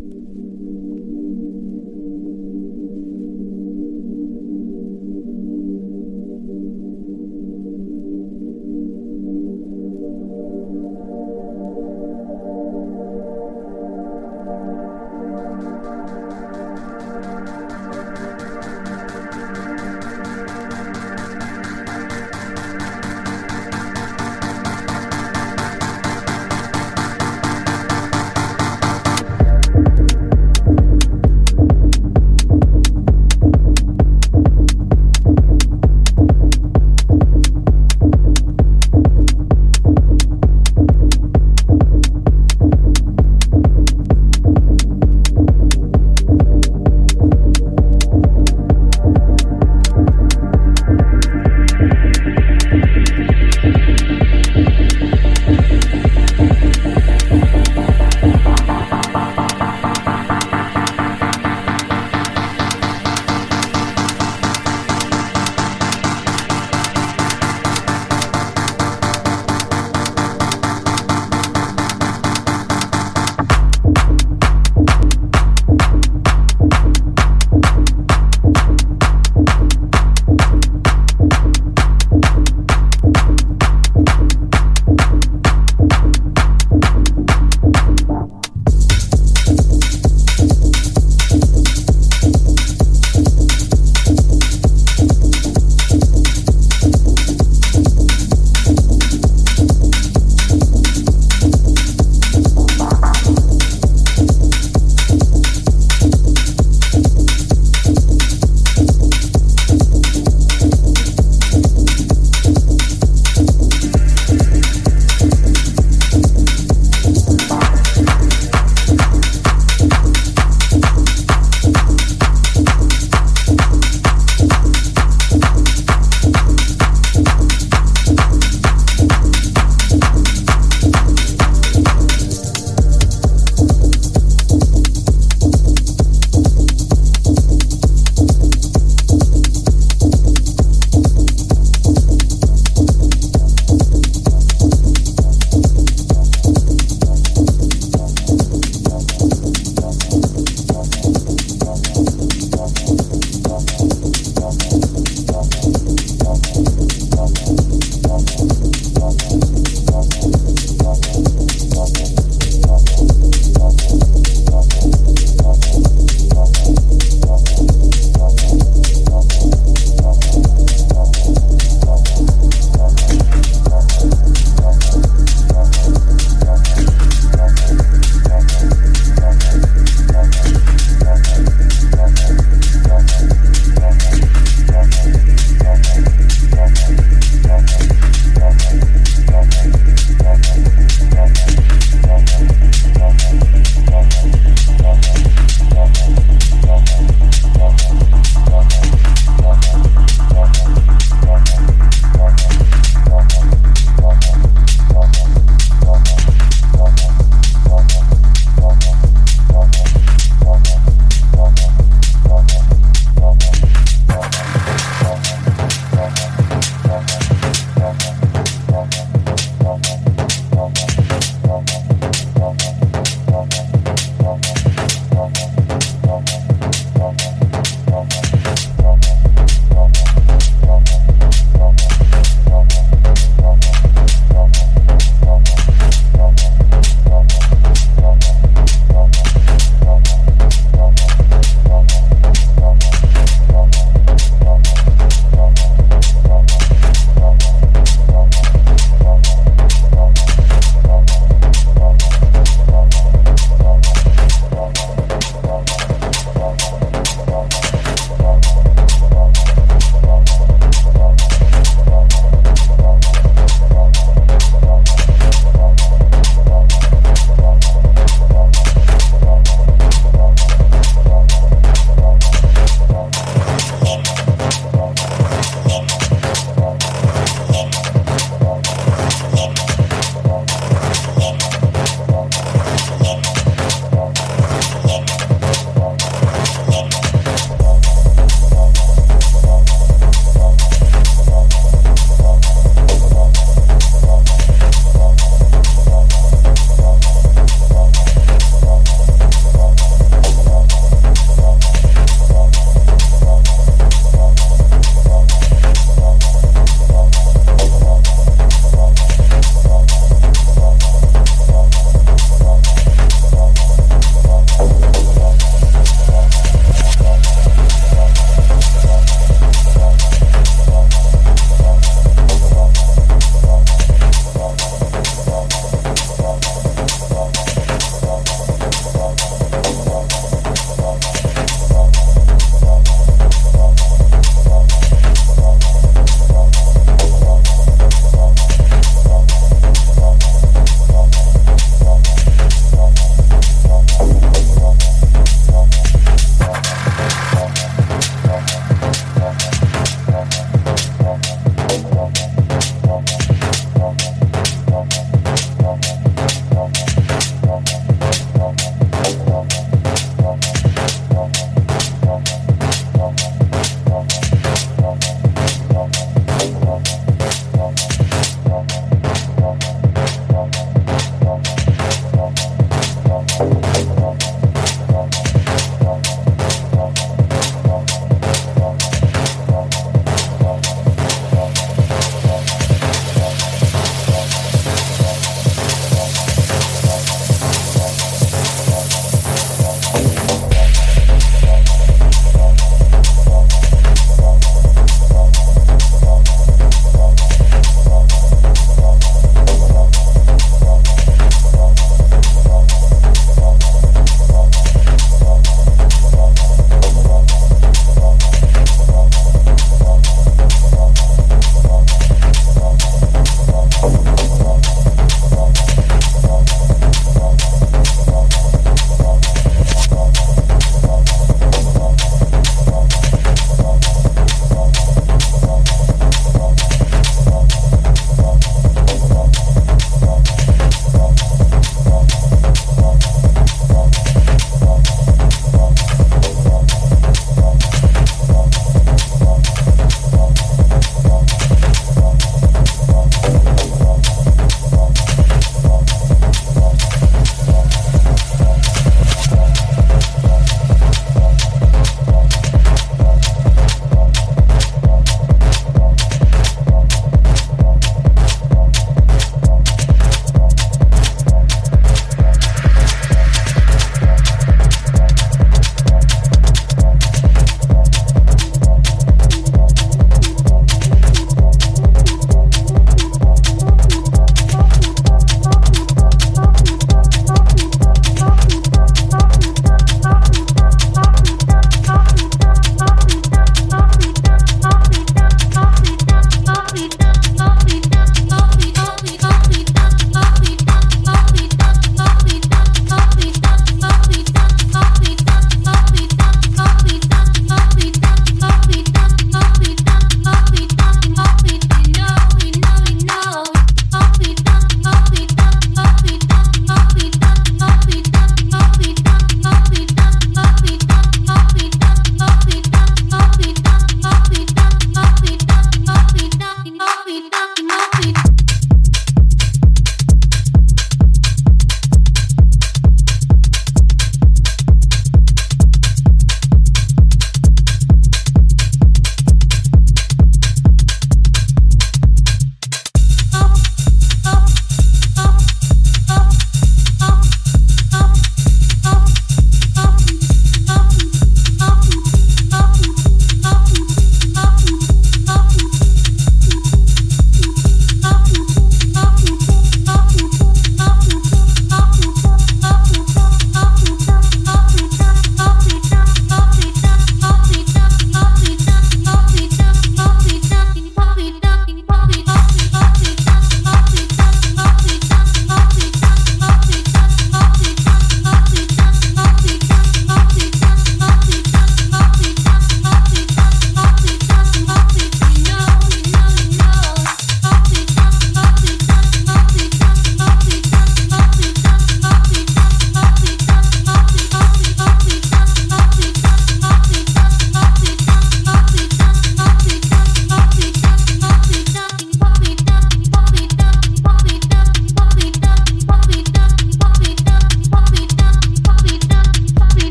you